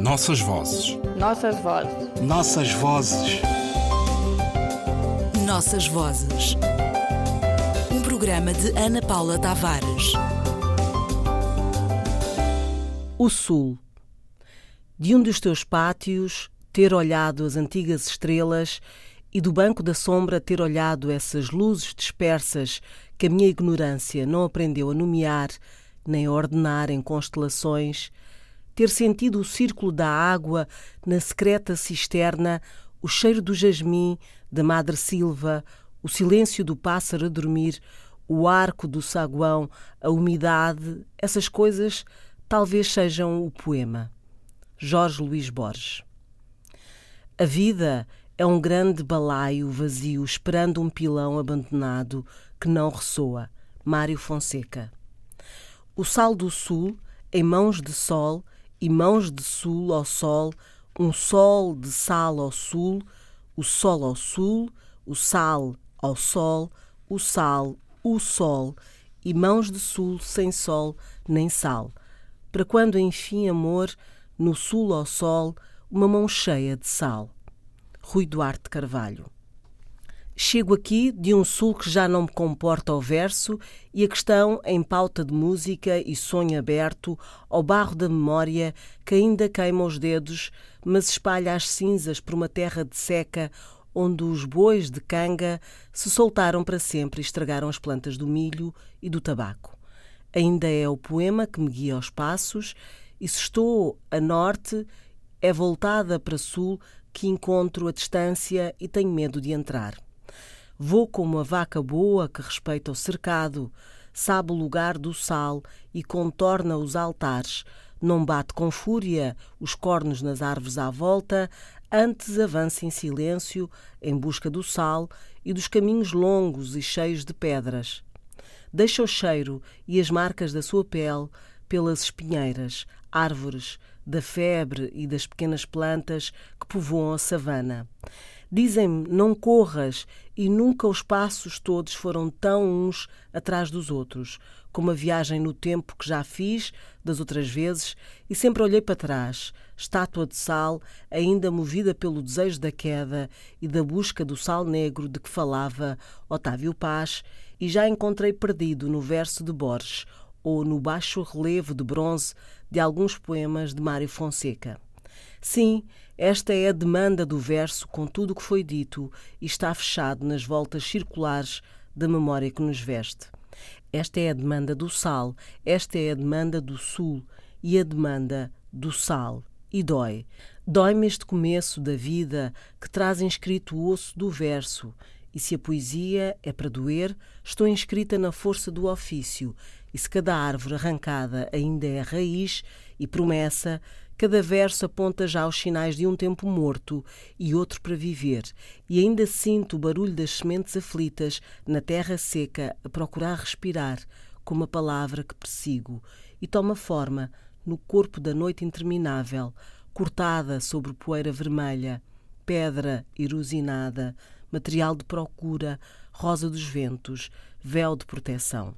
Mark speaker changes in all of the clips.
Speaker 1: Nossas vozes.
Speaker 2: Nossas vozes.
Speaker 3: Nossas vozes.
Speaker 4: Nossas vozes. Um programa de Ana Paula Tavares.
Speaker 5: O Sul. De um dos teus pátios, ter olhado as antigas estrelas e do banco da sombra ter olhado essas luzes dispersas que a minha ignorância não aprendeu a nomear nem a ordenar em constelações, ter sentido o círculo da água na secreta cisterna, o cheiro do jasmim, da madre silva, o silêncio do pássaro a dormir, o arco do saguão, a umidade, essas coisas talvez sejam o poema. Jorge Luís Borges. A vida é um grande balaio vazio esperando um pilão abandonado que não ressoa. Mário Fonseca. O sal do sul, em mãos de sol, e mãos de sul ao sol, um sol de sal ao sul, o sol ao sul, o sal ao sol, o sal, o sol, e mãos de sul sem sol nem sal. Para quando enfim amor, no sul ao sol, uma mão cheia de sal. Rui Duarte Carvalho. Chego aqui de um sul que já não me comporta ao verso e a questão em pauta de música e sonho aberto ao barro da memória que ainda queima os dedos, mas espalha as cinzas por uma terra de seca onde os bois de canga se soltaram para sempre e estragaram as plantas do milho e do tabaco. Ainda é o poema que me guia aos passos e se estou a norte, é voltada para sul que encontro a distância e tenho medo de entrar. Vou como a vaca boa que respeita o cercado, sabe o lugar do sal e contorna os altares, não bate com fúria os cornos nas árvores à volta, antes avança em silêncio em busca do sal e dos caminhos longos e cheios de pedras. Deixa o cheiro e as marcas da sua pele pelas espinheiras, árvores, da febre e das pequenas plantas que povoam a savana. Dizem-me: não corras, e nunca os passos todos foram tão uns atrás dos outros, como a viagem no tempo que já fiz das outras vezes, e sempre olhei para trás, estátua de sal, ainda movida pelo desejo da queda e da busca do sal negro de que falava Otávio Paz, e já encontrei perdido no verso de Borges ou no baixo relevo de bronze de alguns poemas de Mário Fonseca. Sim, esta é a demanda do verso com tudo o que foi dito e está fechado nas voltas circulares da memória que nos veste. Esta é a demanda do sal, esta é a demanda do sul e a demanda do sal. E dói. Dói-me este começo da vida que traz inscrito o osso do verso. E se a poesia é para doer, estou inscrita na força do ofício. E se cada árvore arrancada ainda é raiz e promessa, Cada verso aponta já os sinais de um tempo morto e outro para viver, e ainda sinto o barulho das sementes aflitas na terra seca a procurar respirar, como a palavra que persigo, e toma forma no corpo da noite interminável, cortada sobre poeira vermelha, pedra erosinada, material de procura, rosa dos ventos, véu de proteção.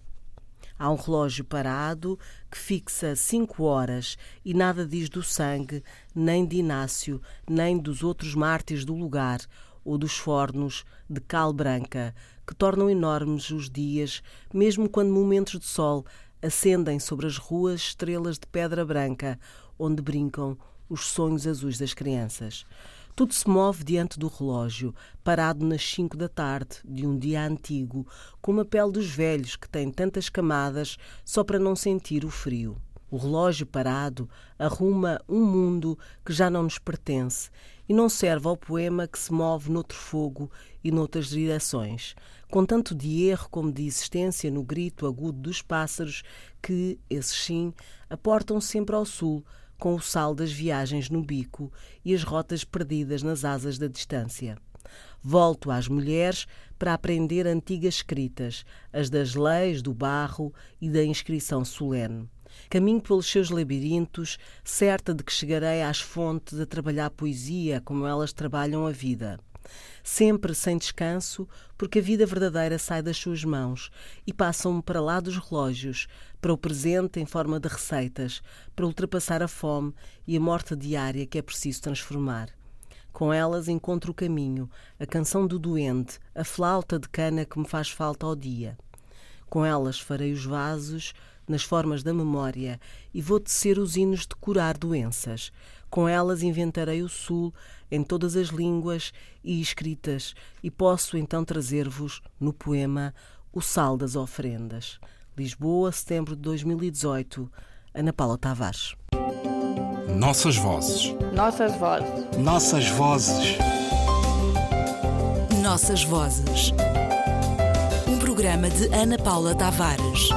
Speaker 5: Há um relógio parado que fixa cinco horas e nada diz do sangue, nem de Inácio, nem dos outros mártires do lugar ou dos fornos de cal branca, que tornam enormes os dias, mesmo quando momentos de sol acendem sobre as ruas estrelas de pedra branca, onde brincam os sonhos azuis das crianças. Tudo se move diante do relógio, parado nas cinco da tarde de um dia antigo, com a pele dos velhos que tem tantas camadas só para não sentir o frio. O relógio parado arruma um mundo que já não nos pertence e não serve ao poema que se move noutro fogo e noutras direções, com tanto de erro como de existência no grito agudo dos pássaros que, esses sim, aportam sempre ao sul, com o sal das viagens no bico e as rotas perdidas nas asas da distância. Volto às mulheres para aprender antigas escritas, as das leis, do barro e da inscrição solene. Caminho pelos seus labirintos, certa de que chegarei às fontes a trabalhar poesia como elas trabalham a vida. Sempre sem descanso, porque a vida verdadeira sai das suas mãos e passam para lá dos relógios, para o presente em forma de receitas, para ultrapassar a fome e a morte diária que é preciso transformar. Com elas encontro o caminho, a canção do doente, a flauta de cana que me faz falta ao dia. Com elas farei os vasos nas formas da memória e vou tecer os hinos de curar doenças. Com elas inventarei o sul em todas as línguas e escritas e posso então trazer-vos no poema O Sal das Ofrendas. Lisboa, setembro de 2018. Ana Paula Tavares.
Speaker 1: Nossas vozes.
Speaker 2: Nossas vozes.
Speaker 1: Nossas vozes.
Speaker 4: Nossas vozes. Um programa de Ana Paula Tavares.